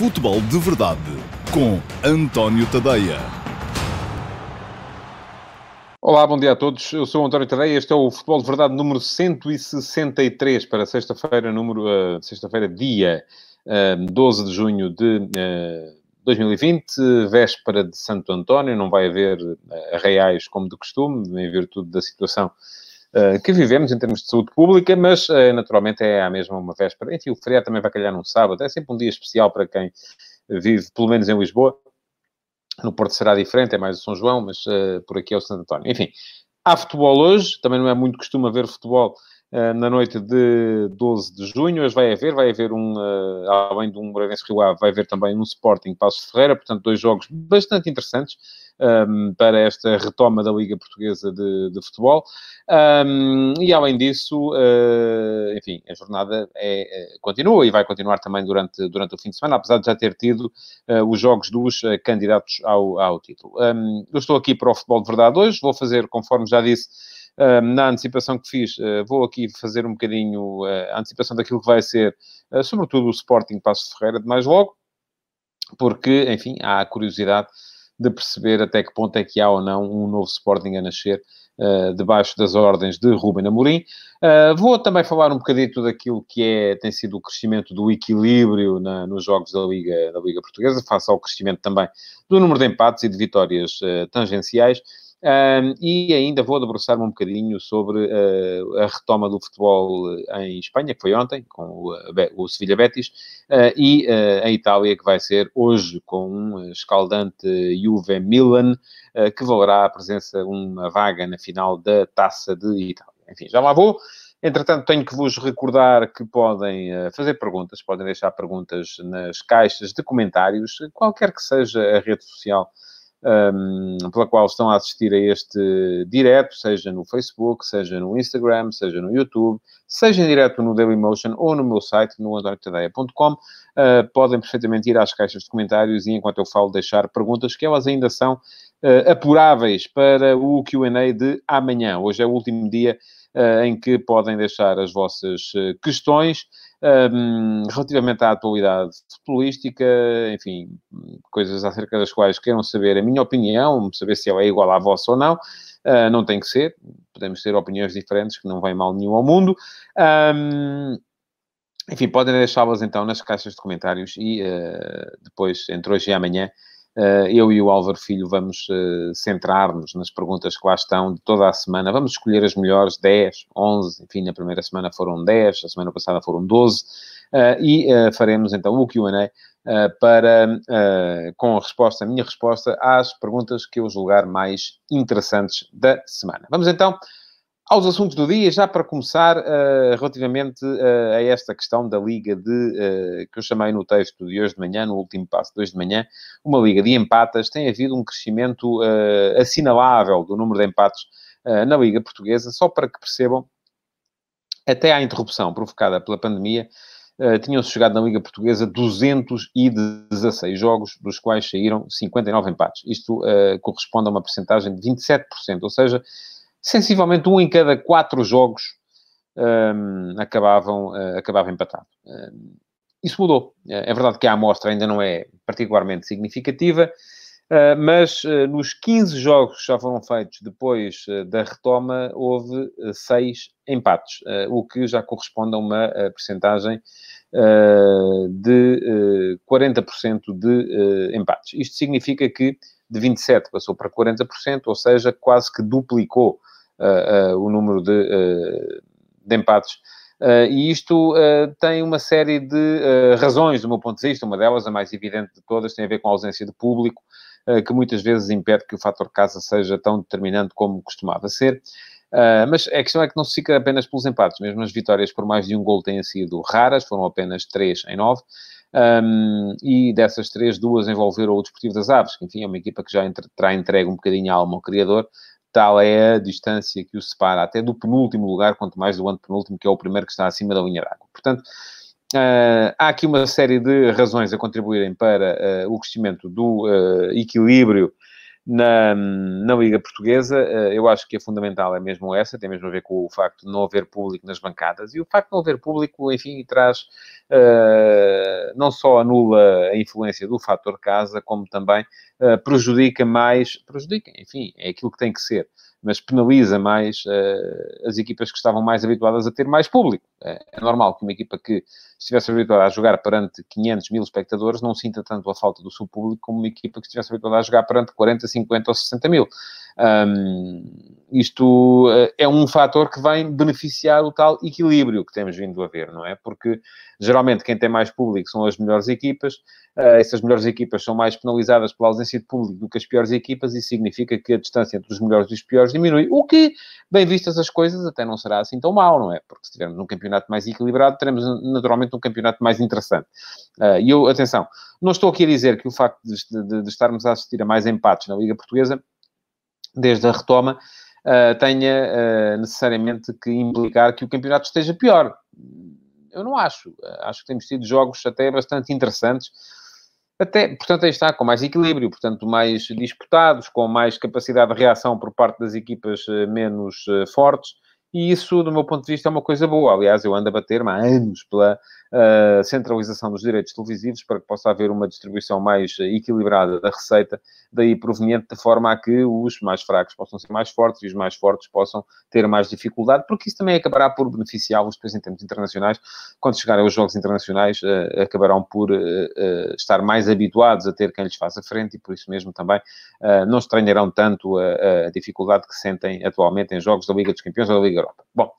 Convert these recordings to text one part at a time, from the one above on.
Futebol de Verdade com António Tadeia. Olá, bom dia a todos. Eu sou António Tadeia. Este é o Futebol de Verdade número 163 para sexta-feira, número uh, sexta-feira, dia uh, 12 de junho de uh, 2020, véspera de Santo António. Não vai haver arraiais como de costume, em virtude da situação Uh, que vivemos em termos de saúde pública, mas uh, naturalmente é a mesma uma véspera. Enfim, o feriado também vai calhar num sábado, é sempre um dia especial para quem vive, pelo menos em Lisboa. No Porto será diferente, é mais o São João, mas uh, por aqui é o Santo António. Enfim, há futebol hoje, também não é muito costume haver futebol na noite de 12 de junho. Hoje vai haver, vai haver um, além de um Moreirense Rio Ave, vai haver também um Sporting Passo Ferreira, portanto, dois jogos bastante interessantes um, para esta retoma da Liga Portuguesa de, de Futebol. Um, e além disso, uh, enfim, a jornada é, é, continua e vai continuar também durante, durante o fim de semana, apesar de já ter tido uh, os jogos dos uh, candidatos ao, ao título. Um, eu estou aqui para o Futebol de Verdade hoje, vou fazer, conforme já disse, na antecipação que fiz, vou aqui fazer um bocadinho a antecipação daquilo que vai ser, sobretudo o Sporting Passo Ferreira de mais logo, porque, enfim, há a curiosidade de perceber até que ponto é que há ou não um novo Sporting a nascer uh, debaixo das ordens de Ruben Amorim. Uh, vou também falar um bocadito daquilo que é, tem sido o crescimento do equilíbrio na, nos jogos da Liga, da Liga Portuguesa, face ao crescimento também do número de empates e de vitórias uh, tangenciais. Um, e ainda vou debruçar-me um bocadinho sobre uh, a retoma do futebol em Espanha, que foi ontem, com o, o Sevilla Betis, uh, e uh, em Itália, que vai ser hoje, com um escaldante Juve Milan, que valerá a presença, uma vaga na final da Taça de Itália. Enfim, já lá vou. Entretanto, tenho que vos recordar que podem fazer perguntas, podem deixar perguntas nas caixas de comentários, qualquer que seja a rede social um, pela qual estão a assistir a este direto, seja no Facebook, seja no Instagram, seja no YouTube, seja direto no Dailymotion ou no meu site, no antoniotadeia.com, uh, ah, podem perfeitamente ir às caixas de comentários e, enquanto eu falo, deixar perguntas que elas ainda são uh, apuráveis para o Q&A de amanhã. Hoje é o último dia uh, em que podem deixar as vossas questões. Um, relativamente à atualidade futebolística, enfim, coisas acerca das quais queiram saber a minha opinião, saber se ela é igual à vossa ou não, uh, não tem que ser, podemos ter opiniões diferentes que não vem mal nenhum ao mundo. Um, enfim, podem deixá-las então nas caixas de comentários e uh, depois, entre hoje e amanhã, eu e o Álvaro Filho vamos uh, centrar-nos nas perguntas que lá estão de toda a semana. Vamos escolher as melhores 10, 11, enfim, na primeira semana foram 10, a semana passada foram 12, uh, eh, e faremos então o QA para, com a resposta, a minha resposta às perguntas que eu julgar mais interessantes da semana. Vamos então aos assuntos do dia, já para começar, uh, relativamente uh, a esta questão da liga de, uh, que eu chamei no texto de hoje de manhã, no último passo de hoje de manhã, uma liga de empatas, tem havido um crescimento assinalável do número de empates na liga portuguesa, só para que percebam, até à interrupção provocada pela pandemia, tinham-se chegado na liga portuguesa 216 jogos, dos quais saíram 59 empates. Isto corresponde a uma percentagem de 27%, ou seja, sensivelmente um em cada quatro jogos um, acabavam, uh, acabava empatado. Um, isso mudou. É verdade que a amostra ainda não é particularmente significativa, uh, mas uh, nos 15 jogos que já foram feitos depois uh, da retoma, houve seis empates, o que já corresponde a uma percentagem de 40% de empates. Isto significa que de 27% passou para 40%, ou seja, quase que duplicou uh, o número de, eh, de empates. Uh, e isto uh, tem uma série de uh, razões, do meu ponto de vista. Uma delas, a mais evidente de todas, tem a ver com a ausência de público, que muitas vezes impede que o fator casa seja tão determinante como costumava ser. mas a questão é que não se fica apenas pelos empates. Mesmo as vitórias por mais de um gol têm sido raras, foram apenas três em nove. Um, e dessas três, duas envolveram o Desportivo das Aves, que enfim é uma equipa que já entre, terá entregue um bocadinho a alma ao criador, tal é a distância que o separa até do penúltimo lugar, quanto mais do antepenúltimo, que é o primeiro que está acima da linha d'água. Portanto, uh, há aqui uma série de razões a contribuírem para uh, o crescimento do uh, equilíbrio na, na Liga Portuguesa. Uh, eu acho que a fundamental é mesmo essa, tem mesmo a ver com o facto de não haver público nas bancadas. E o facto de não haver público, enfim, traz uh, não só anula a influência do fator casa, como também prejudica mais, prejudica, enfim, é aquilo que tem que ser mas penaliza mais uh, as equipas que estavam mais habituadas a ter mais público. É, é normal que uma equipa que estivesse habituada a jogar perante 500 mil espectadores não sinta tanto a falta do seu público como uma equipa que estivesse habituada a jogar perante 40, 50 ou 60 mil. Um, isto uh, é um fator que vem beneficiar o tal equilíbrio que temos vindo a ver, não é? Porque geralmente quem tem mais público são as melhores equipas, uh, essas melhores equipas são mais penalizadas pela ausência de público do que as piores equipas e significa que a distância entre os melhores e os piores diminui, o que, bem vistas as coisas, até não será assim tão mal, não é? Porque se tivermos um campeonato mais equilibrado, teremos naturalmente um campeonato mais interessante. Uh, e eu, atenção, não estou aqui a dizer que o facto de, de, de estarmos a assistir a mais empates na Liga Portuguesa desde a retoma, uh, tenha uh, necessariamente que implicar que o campeonato esteja pior. Eu não acho. acho que temos tido jogos até bastante interessantes. Até, portanto, aí está, com mais equilíbrio, portanto, mais disputados, com mais capacidade de reação por parte das equipas uh, menos fortes. E isso, do meu ponto de vista, é uma coisa boa. Aliás, eu ando a bater-me há anos pela uh, centralização dos direitos televisivos para que possa haver uma distribuição mais equilibrada da receita, daí proveniente de forma a que os mais fracos possam ser mais fortes e os mais fortes possam ter mais dificuldade, porque isso também acabará por beneficiá-los depois em termos internacionais. Quando chegarem aos jogos internacionais, uh, acabarão por uh, estar mais habituados a ter quem lhes faça frente e por isso mesmo também não estranharão tanto a, a dificuldade que sentem atualmente em jogos da Liga dos Campeões ou da Liga Europa. Bom,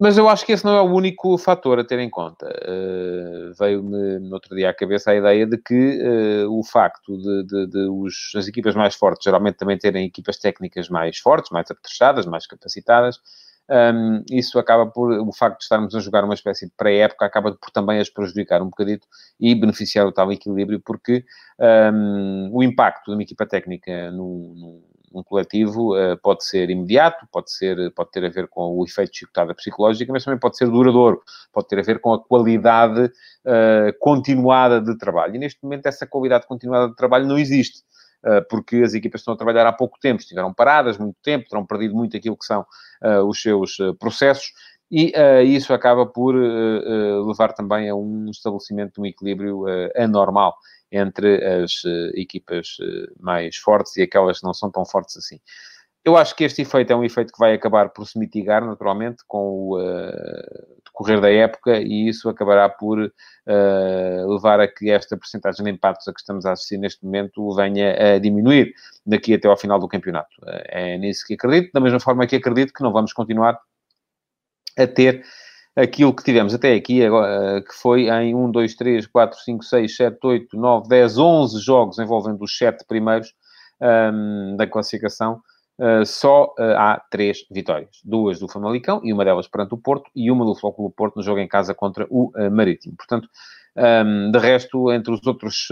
mas eu acho que esse não é o único fator a ter em conta. Uh, Veio-me no outro dia à cabeça a ideia de que uh, o facto de, de, de os, as equipas mais fortes geralmente também terem equipas técnicas mais fortes, mais apetrechadas, mais capacitadas, um, ehm, isso acaba por, o facto de estarmos a jogar uma espécie de pré-época, acaba por também as prejudicar um bocadito e beneficiar o tal equilíbrio, porque um, ehm, o impacto de uma equipa técnica no um coletivo uh, pode ser imediato, pode, ser, pode ter a ver com o efeito de chicotada psicológica, mas também pode ser duradouro, pode ter a ver com a qualidade uh, continuada de trabalho. E neste momento essa qualidade continuada de trabalho não existe uh, porque as equipas estão a trabalhar há pouco tempo, estiveram paradas muito tempo, terão perdido muito aquilo que são uh, os seus uh, processos, e isso acaba por levar também a um estabelecimento de um equilíbrio anormal entre as uh, equipas uh, mais fortes e aquelas que não são tão fortes assim. Eu acho que este efeito é um efeito que vai acabar por se mitigar naturalmente com o uh, decorrer da época e isso acabará por levar a que esta porcentagem de empates a que estamos a assistir neste momento venha a diminuir daqui até ao final do campeonato. é nisso que acredito, da mesma forma que acredito que não vamos continuar a ter aquilo que tivemos até aqui, eh, que foi em 1, 2, 3, 4, 5, 6, 7, 8, 9, 10, 11 jogos envolvendo os 7 primeiros um, ehm, da classificação, uh, só uh, há 3 vitórias. Duas do Famalicão e uma delas perante o Porto e uma do Flóculo Porto no jogo em casa contra o uh, Marítimo. Portanto, um, ehm, de resto, entre os outros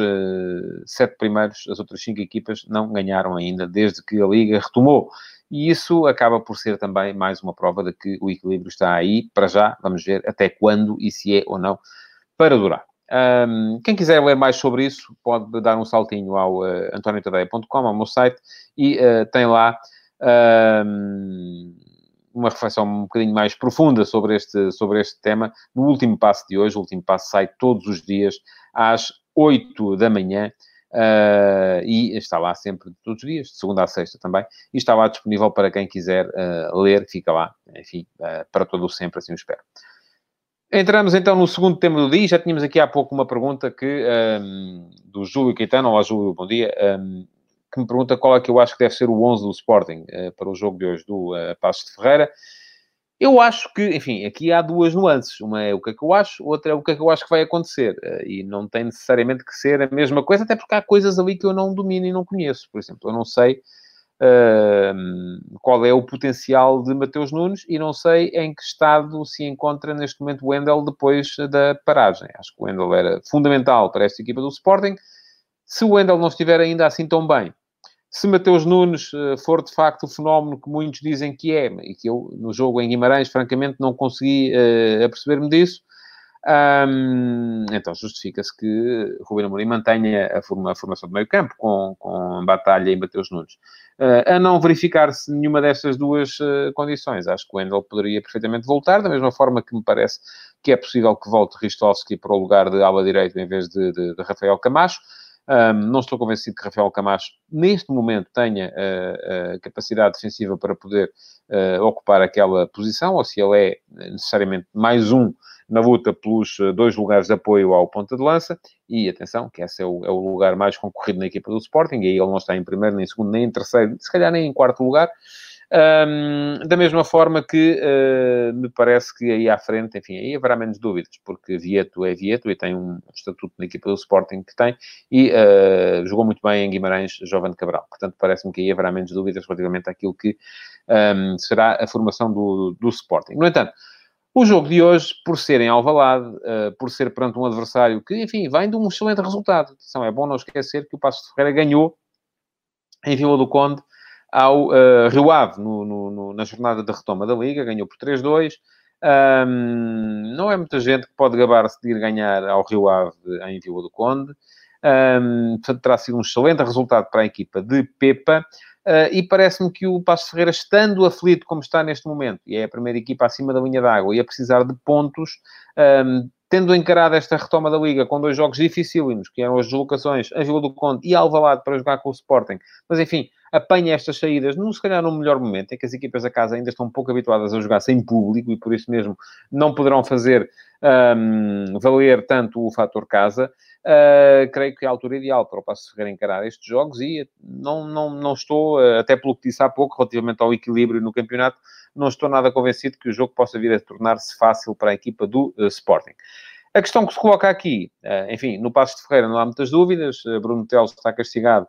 sete primeiros, as outras cinco equipas não ganharam ainda desde que a Liga retomou. E isso acaba por ser também mais uma prova de que o equilíbrio está aí para já. Vamos ver até quando e se é ou não para durar. Um, quem quiser ler mais sobre isso, pode dar um saltinho ao uh, antoniotadeia.com, ao meu site, e uh, tem lá um, uma reflexão um bocadinho mais profunda sobre este, sobre este tema no último passo de hoje. O último passo sai todos os dias às 8 da manhã Uh, e está lá sempre, todos os dias, de segunda a sexta também, e está lá disponível para quem quiser uh, ler, fica lá, enfim, uh, para todo o sempre, assim o espero. Entramos então no segundo tema do dia, já tínhamos aqui há pouco uma pergunta que, um, do Júlio Caetano, olá Júlio, bom dia, um, que me pergunta qual é que eu acho que deve ser o 11 do Sporting para o jogo de hoje do Passos de Ferreira. Eu acho que, enfim, aqui há duas nuances. Uma é o que é que eu acho, outra é o que é que eu acho que vai acontecer. Eh, e não tem necessariamente que ser a mesma coisa, até porque há coisas ali que eu não domino e não conheço. Por exemplo, eu não sei uh, qual é o potencial de Mateus Nunes e não sei em que estado se encontra neste momento o Wendel depois da paragem. Acho que o Wendel era fundamental para esta equipa do Sporting. Se o Wendel não estiver ainda assim tão bem, se Mateus Nunes eh, for de facto o fenómeno que muitos dizem que é, e que eu no jogo em Guimarães, francamente, não consegui uh, aperceber-me disso, Um, então justifica-se que Ruben Amorim mantenha a, forma, a, formação do meio campo com, com Batalha e Mateus Nunes. Uh, a não verificar-se nenhuma destas duas uh, condições, acho que o Wendel poderia perfeitamente voltar, da mesma forma que me parece que é possível que volte Ristovski para o lugar de ala direito em vez de, de, de Rafael Camacho. Um, não estou convencido que Rafael Camacho, neste momento, tenha uh, uh, capacidade defensiva para poder uh, ocupar aquela posição, ou se ele é necessariamente mais um na luta pelos eh, dois lugares de apoio ao ponta de lança. E atenção, que esse é o, é o lugar mais concorrido na equipa do Sporting, e aí ele não está em primeiro, nem em segundo, nem em terceiro, se calhar nem em quarto lugar. Um, da mesma forma que uh, me parece que aí à frente, enfim, aí haverá menos dúvidas, porque Vieto é Vieto e tem um estatuto na equipa do Sporting que tem e uh, jogou muito bem em Guimarães, Jovem Cabral. Portanto, parece-me que aí haverá menos dúvidas relativamente àquilo que um, será a formação do, do Sporting. No entanto, o jogo de hoje, por ser em Alvalade, uh, por ser perante um adversário que, enfim, vem de um excelente resultado. Atenção, é bom não esquecer que o Passo de Ferreira ganhou em Vila do Conde ao uh, Rio Ave no, no, no, na jornada de retoma da Liga, ganhou por 3-2. Um, não é muita gente que pode gabar-se de ir ganhar ao Rio Ave em Vila do Conde. Um, portanto, terá sido um excelente resultado para a equipa de Pepa. Uh, e parece-me que o Passo Ferreira, estando aflito como está neste momento, e é a primeira equipa acima da linha d'água, e a precisar de pontos, um, tendo encarado esta retoma da Liga com dois jogos dificílimos, que eram as deslocações a Vila do Conde e Alvalade para jogar com o Sporting, mas enfim, apanha estas saídas, não se calhar no melhor momento, em que as equipas da casa ainda estão pouco habituadas a jogar sem público e por isso mesmo não poderão fazer um, valer tanto o fator casa. Uh, creio que é a altura ideal para o Passo Ferreira encarar estes jogos e não, não, não estou, uh, até pelo que disse há pouco, relativamente ao equilíbrio no campeonato, não estou nada convencido que o jogo possa vir a tornar-se fácil para a equipa do uh, Sporting. A questão que se coloca aqui, enfim, no Passo de Ferreira não há muitas dúvidas, Bruno Teles está castigado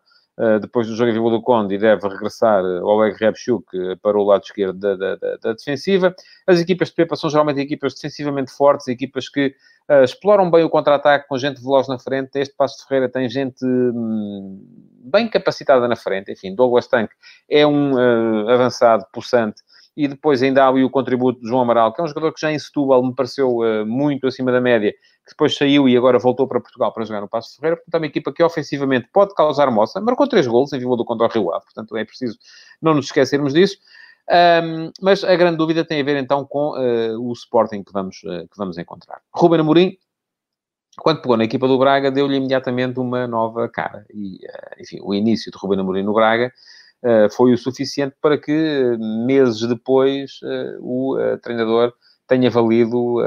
depois do jogo em Vila do Conde e deve regressar ao Oleg Repchuk para o lado esquerdo da, da, da, defensiva. As equipas de Pepa são geralmente equipas defensivamente fortes, equipas que uh, exploram bem o contra-ataque com gente veloz na frente. Este Passo de Ferreira tem gente hum, bem capacitada na frente. Enfim, Douglas Tanque é um uh, avançado, possante. E depois ainda há o contributo de João Amaral, que é um jogador que já em Setúbal me pareceu uh, muito acima da média, que depois saiu e agora voltou para Portugal para jogar no Passo Ferreira. Portanto, é uma equipa que ofensivamente pode causar moça. Marcou três golos em Vila do contra Rio Ave. Portanto, é preciso não nos esquecermos disso. Um, mas a grande dúvida tem a ver então com uh, o Sporting que vamos, uh, que vamos encontrar. Ruben Amorim, quando pegou na equipa do Braga, deu-lhe imediatamente uma nova cara. E, enfim, o início de Ruben Amorim no Braga foi o suficiente para que, meses depois, o treinador tenha valido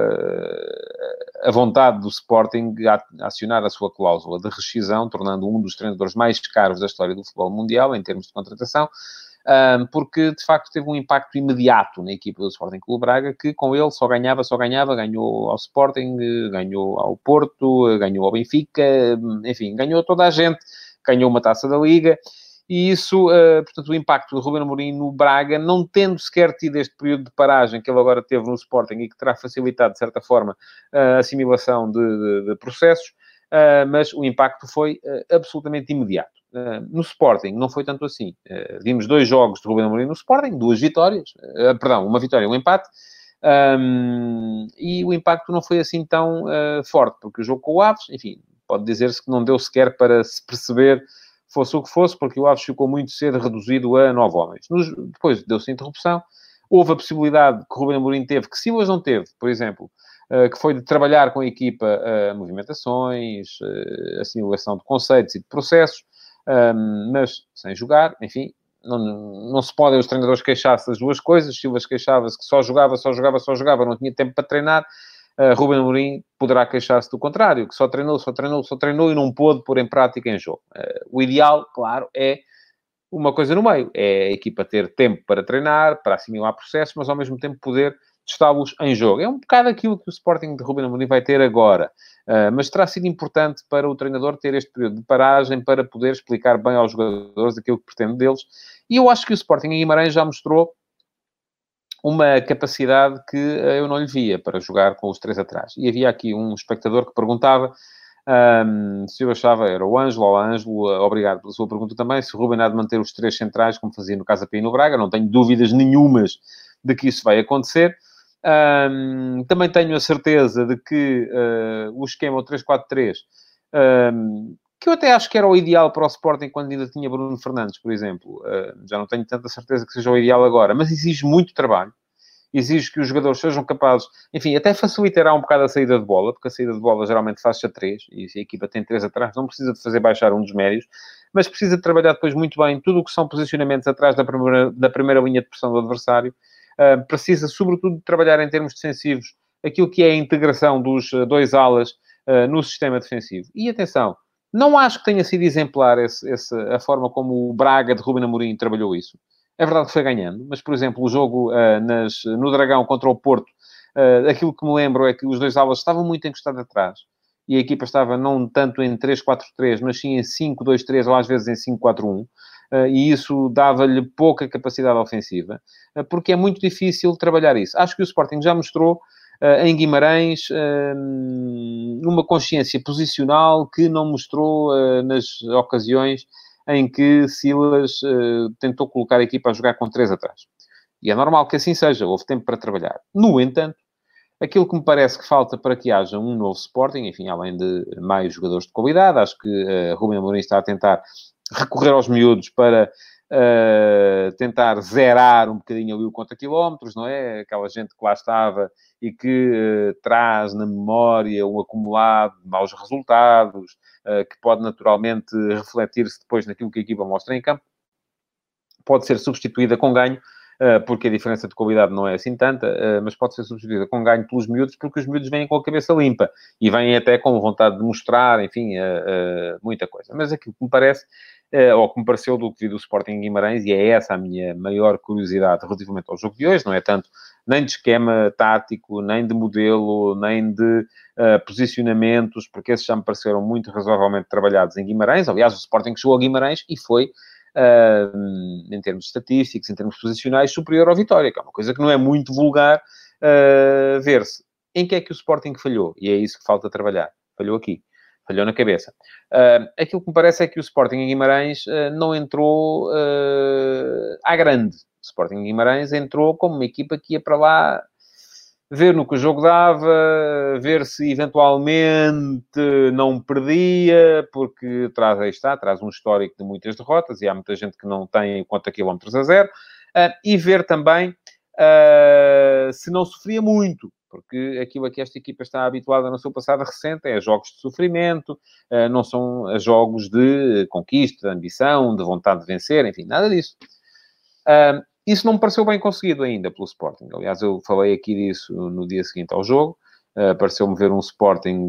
a vontade do Sporting a acionar a sua cláusula de rescisão, tornando um dos treinadores mais caros da história do futebol mundial em termos de contratação porque de facto teve um impacto imediato na equipa do Sporting Clube Braga, que com ele só ganhava, só ganhava, ganhou ao Sporting, ganhou ao Porto, ganhou ao Benfica, enfim, ganhou toda a gente, ganhou uma taça da Liga. E isso, uh, portanto, o impacto do Ruben Amorim no Braga, não tendo sequer tido este período de paragem que ele agora teve no Sporting e que terá facilitado, de certa forma, a assimilação de, de, de processos, uh, mas o impacto foi uh, absolutamente imediato. Uh, no Sporting não foi tanto assim. Uh, vimos dois jogos de Ruben Amorim no Sporting, duas vitórias, uh, perdão, uma vitória e um empate, um, e o impacto não foi assim tão forte, porque o jogo com o Aves, enfim, pode dizer-se que não deu sequer para se perceber fosse o que fosse, porque o Aves ficou muito cedo reduzido a nove homens. Nos, depois deu-se interrupção, houve a possibilidade que Ruben Amorim teve, que Silas não teve, por exemplo, que foi de trabalhar com a equipa movimentações, assimilação de conceitos e de processos, um, mas sem jogar, enfim, não, não se podem os treinadores queixar-se das duas coisas. Silvas queixava-se que só jogava, só jogava, só jogava, não tinha tempo para treinar. Uh, Ruben Amorim poderá queixar-se do contrário, que só treinou, só treinou, só treinou e não pôde pôr em prática em jogo. Uh, o ideal, claro, é uma coisa no meio. É a equipa ter tempo para treinar, para assimilar processos, mas ao mesmo tempo poder testá-los em jogo. É um bocado aquilo que o Sporting de Ruben Amorim vai ter agora. Uh, mas terá sido importante para o treinador ter este período de paragem para poder explicar bem aos jogadores aquilo que pretende deles. E eu acho que o Sporting em Guimarães já mostrou uma capacidade que uh, eu não lhe via para jogar com os três atrás. E havia aqui um espectador que perguntava um, se eu achava, era o Ângelo, Ângelo, uh, obrigado pela sua pergunta também, se o Ruben há de manter os três centrais, como fazia no Casa e no Braga, não tenho dúvidas nenhumas de que isso vai acontecer. Um, também tenho a certeza de que uh, o esquema 3-4-3, um, que eu até acho que era o ideal para o Sporting quando ainda tinha Bruno Fernandes, por exemplo. Uh, já não tenho tanta certeza que seja o ideal agora, mas exige muito trabalho. Exige que os jogadores sejam capazes, enfim, até facilitará um bocado a saída de bola, porque a saída de bola geralmente faz-se a três, e a equipa tem três atrás, não precisa de fazer baixar um dos médios, mas precisa de trabalhar depois muito bem tudo o que são posicionamentos atrás da primeira, da primeira linha de pressão do adversário, uh, precisa, sobretudo, de trabalhar em termos defensivos aquilo que é a integração dos uh, dois alas no sistema defensivo. E atenção, não acho que tenha sido exemplar esse, esse, a forma como o Braga de Ruben Amorim trabalhou isso. É verdade que foi ganhando, mas, por exemplo, o jogo nas, no Dragão contra o Porto, aquilo que me lembro é que os dois alas estavam muito encostados atrás e a equipa estava não tanto em 3-4-3, mas sim em 5-2-3 ou às vezes em 5-4-1. Eh, e isso dava-lhe pouca capacidade ofensiva, eh, porque é muito difícil trabalhar isso. Acho que o Sporting já mostrou em Guimarães uma consciência posicional que não mostrou nas ocasiões em que Silas tentou colocar a equipa a jogar com três atrás. E é normal que assim seja, houve tempo para trabalhar. No entanto, aquilo que me parece que falta para que haja um novo Sporting, enfim, além de mais jogadores de qualidade, acho que uh, Rubem Amorim está a tentar recorrer aos miúdos para uh, tentar zerar um bocadinho ali o conta quilómetros, não é? Aquela gente que lá estava e que uh, traz na memória um acumulado de maus resultados, uh, que pode naturalmente refletir-se depois naquilo que a equipa mostra em campo, pode ser substituída com ganho porque a diferença de qualidade não é assim tanta, mas pode ser substituída com ganho pelos miúdos, porque os miúdos vêm com a cabeça limpa e vêm até com vontade de mostrar, enfim, muita coisa. Mas aquilo que me parece ou que me pareceu do que vi do Sporting Guimarães, e é essa a minha maior curiosidade relativamente ao jogo de hoje, não é tanto nem de esquema tático, nem de modelo, nem de uh, posicionamentos, porque esses já me pareceram muito razoavelmente trabalhados em Guimarães. Aliás, o Sporting chegou a Guimarães e foi, uh, em termos estatísticos, em termos posicionais, superior ao Vitória, que é uma coisa que não é muito vulgar uh, ver-se. Em que é que o Sporting falhou? E é isso que falta trabalhar. Falhou aqui falhou na cabeça. Uh, aquilo que me parece é que o Sporting em Guimarães uh, não entrou uh, à grande. O Sporting em Guimarães entrou como uma equipa que ia para lá ver no que o jogo dava, ver se eventualmente não perdia, porque traz, aí está, traz um histórico de muitas derrotas e há muita gente que não tem conta quilómetros a zero, e ver também se não sofria muito, porque aquilo a que esta equipa está habituada no seu passado recente é jogos de sofrimento, eh, não são jogos de conquista, de ambição, de vontade de vencer, enfim, nada disso. Isso não me pareceu bem conseguido ainda pelo Sporting. Aliás, eu falei aqui disso no dia seguinte ao jogo. Pareceu-me ver um Sporting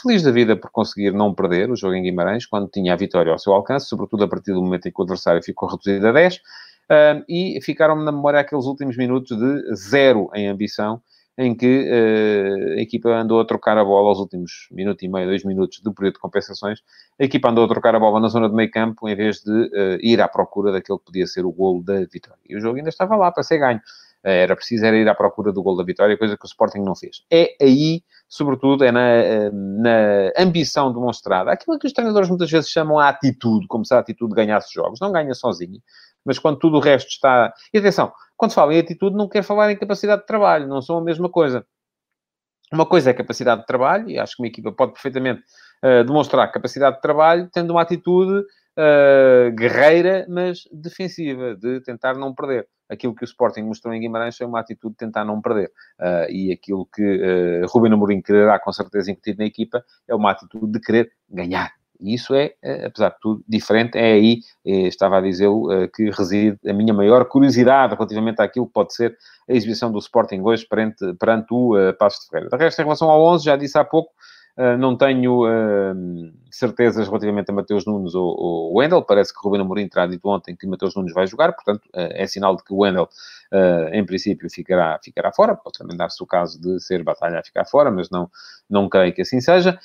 feliz da vida por conseguir não perder o jogo em Guimarães, quando tinha a vitória ao seu alcance, sobretudo a partir do momento em que o adversário ficou reduzido a 10. Uh, e ficaram-me na memória aqueles últimos minutos de zero em ambição em que uh, a equipa andou a trocar a bola aos últimos minuto e meio, dois minutos do período de compensações. A equipa andou a trocar a bola na zona de meio campo em vez de uh, ir à procura daquele que podia ser o golo da vitória. E o jogo ainda estava lá para ser ganho. Uh, era preciso era ir à procura do golo da vitória, coisa que o Sporting não fez. É aí, sobretudo, é na, na ambição demonstrada. Aquilo que os treinadores muitas vezes chamam a atitude, como se a atitude ganhasse jogos. Não ganha sozinha mas quando tudo o resto está. E atenção, quando se fala em atitude, não quer falar em capacidade de trabalho, não são a mesma coisa. Uma coisa é capacidade de trabalho, e acho que uma equipa pode perfeitamente uh, demonstrar capacidade de trabalho tendo uma atitude uh, guerreira, mas defensiva, de tentar não perder. Aquilo que o Sporting mostrou em Guimarães foi uma atitude de tentar não perder. Uh, e aquilo que uh, Ruben Amorim quererá com certeza incutir na equipa é uma atitude de querer ganhar. E isso é, eh, apesar de tudo, diferente. É aí, eh, estava a dizê-lo, eh, que reside a minha maior curiosidade relativamente àquilo que pode ser a exibição do Sporting hoje perante, perante o Passos de Ferreira. De resto, em relação ao 11, já disse há pouco, não tenho certezas relativamente a Mateus Nunes ou, ou Wendel. Parece que Ruben Amorim terá dito ontem que Mateus Nunes vai jogar, portanto, é sinal de que o Wendel, em princípio, ficará, ficará fora. Pode também dar-se o caso de ser batalha a ficar fora, mas não, não creio que assim seja.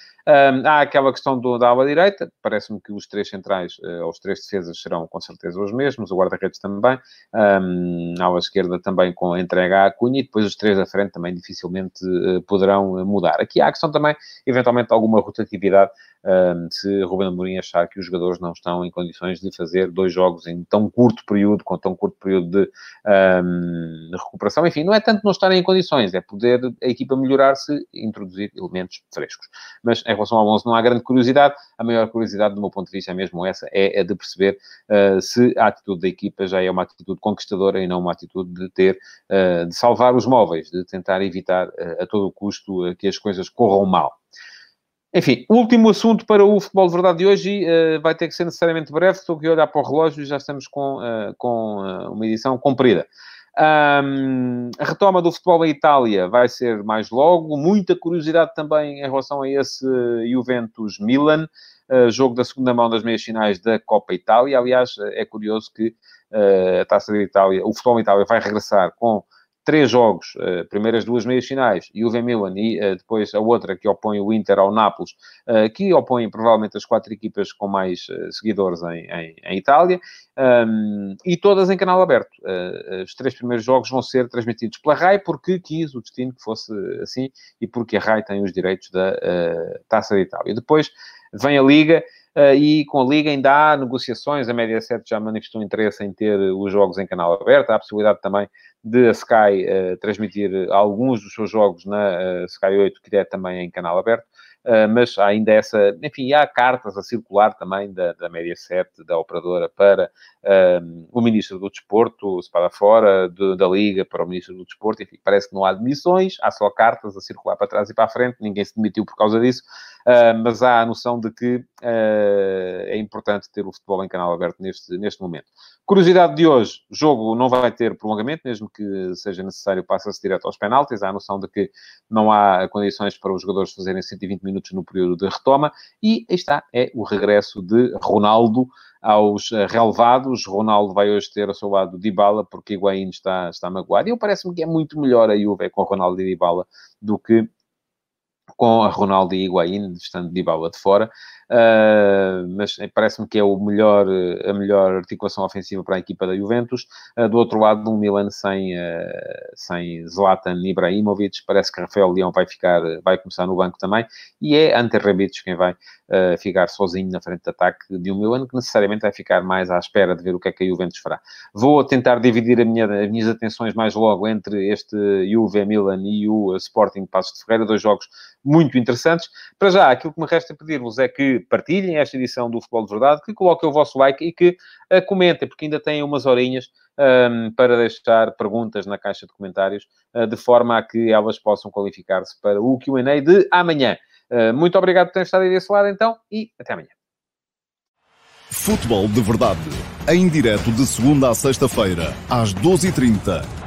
Há aquela questão do, da ala direita, parece-me que os três centrais, uh, os três defesas serão com certeza os mesmos, o guarda-redes também, a ala esquerda também com a entrega à Cunha e depois os três da frente também dificilmente poderão mudar. Aqui há a questão também, eventualmente, alguma rotatividade um, se Ruben Amorim achar que os jogadores não estão em condições de fazer dois jogos em tão curto período, com tão curto período de, um, recuperação. Enfim, não é tanto não estarem em condições, é poder a equipa melhorar-se e introduzir elementos frescos. Mas em relação ao 11 não há grande curiosidade. A maior curiosidade, do meu ponto de vista, é mesmo essa, é a de perceber uh, se a atitude da equipa já é uma atitude conquistadora e não uma atitude de ter, uh, de salvar os móveis, de tentar evitar uh, a todo custo que as coisas corram mal. Enfim, último assunto para o futebol de verdade de hoje e uh, vai ter que ser necessariamente breve. Estou aqui a olhar para o relógio e já estamos com, uh, com uh, uma edição comprida. Um, a retoma do futebol em Itália vai ser mais logo. Muita curiosidade também em relação a esse Juventus-Milan, jogo da segunda mão das meias finais da Copa Itália. Aliás, é curioso que a Taça da Itália, o futebol em Itália vai regressar com três jogos, uh, primeiras duas meias finais, Juve Milan e uh, depois a outra que opõe o Inter ao Nápoles, uh, que opõe provavelmente as quatro equipas com mais seguidores em, em, em Itália, um, e todas em canal aberto. os três primeiros jogos vão ser transmitidos pela RAI, porque quis o destino que fosse assim, e porque a RAI tem os direitos da Taça da Itália. Depois vem a Liga, e com a Liga ainda há negociações, a Mediaset já manifestou interesse em ter os jogos em canal aberto, há a possibilidade também de a Sky uh, transmitir alguns dos seus jogos na uh, Sky 8, que é também em canal aberto. Uh, mas há ainda essa, enfim, há cartas a circular também da, da Mediaset, da operadora, para uh, o Ministro do Desporto, se para fora, de, da Liga para o Ministro do Desporto, enfim, parece que não há demissões, há só cartas a circular para trás e para a frente, ninguém se demitiu por causa disso, uh, mas há a noção de que é importante ter o futebol em canal aberto neste, neste momento. Curiosidade de hoje, jogo não vai ter prolongamento, mesmo que seja necessário, passa-se direto aos penaltis, há a noção de que não há condições para os jogadores fazerem 120 minutos minutos no período de retoma. E aí está, é o regresso de Ronaldo aos eh, relevados. Ronaldo vai hoje ter ao seu lado Dybala, porque Higuaín está, está magoado. E eu parece-me que é muito melhor a Juve com Ronaldo e Dybala do que com a Ronaldo e Higuaín, estando Dybala de fora. Uh, mas parece-me que é o melhor, a melhor articulação ofensiva para a equipa da Juventus. Uh, do outro lado, um Milan sem, uh, sem Zlatan Ibrahimovic, parece que Rafael Leão vai ficar, vai começar no banco também, e é Ante Rebic quem vai ficar sozinho na frente de ataque de um Milan, que necessariamente vai ficar mais à espera de ver o que é que a Juventus fará. Vou tentar dividir minha, as minhas atenções mais logo entre este Juve Milan e o Sporting Passos de Ferreira, dois jogos muito interessantes. Para já, aquilo que me resta pedir-vos é que partilhem esta edição do Futebol de Verdade, que coloquem o vosso like e que uh, comentem, porque ainda têm umas horinhas um, ehm, para deixar perguntas na caixa de comentários, uh, de forma a que elas possam qualificar-se para o Q&A de amanhã. Uh, muito obrigado por terem estado aí desse lado, então, e até amanhã. Futebol de Verdade, em direto de segunda a sexta-feira, às 12h30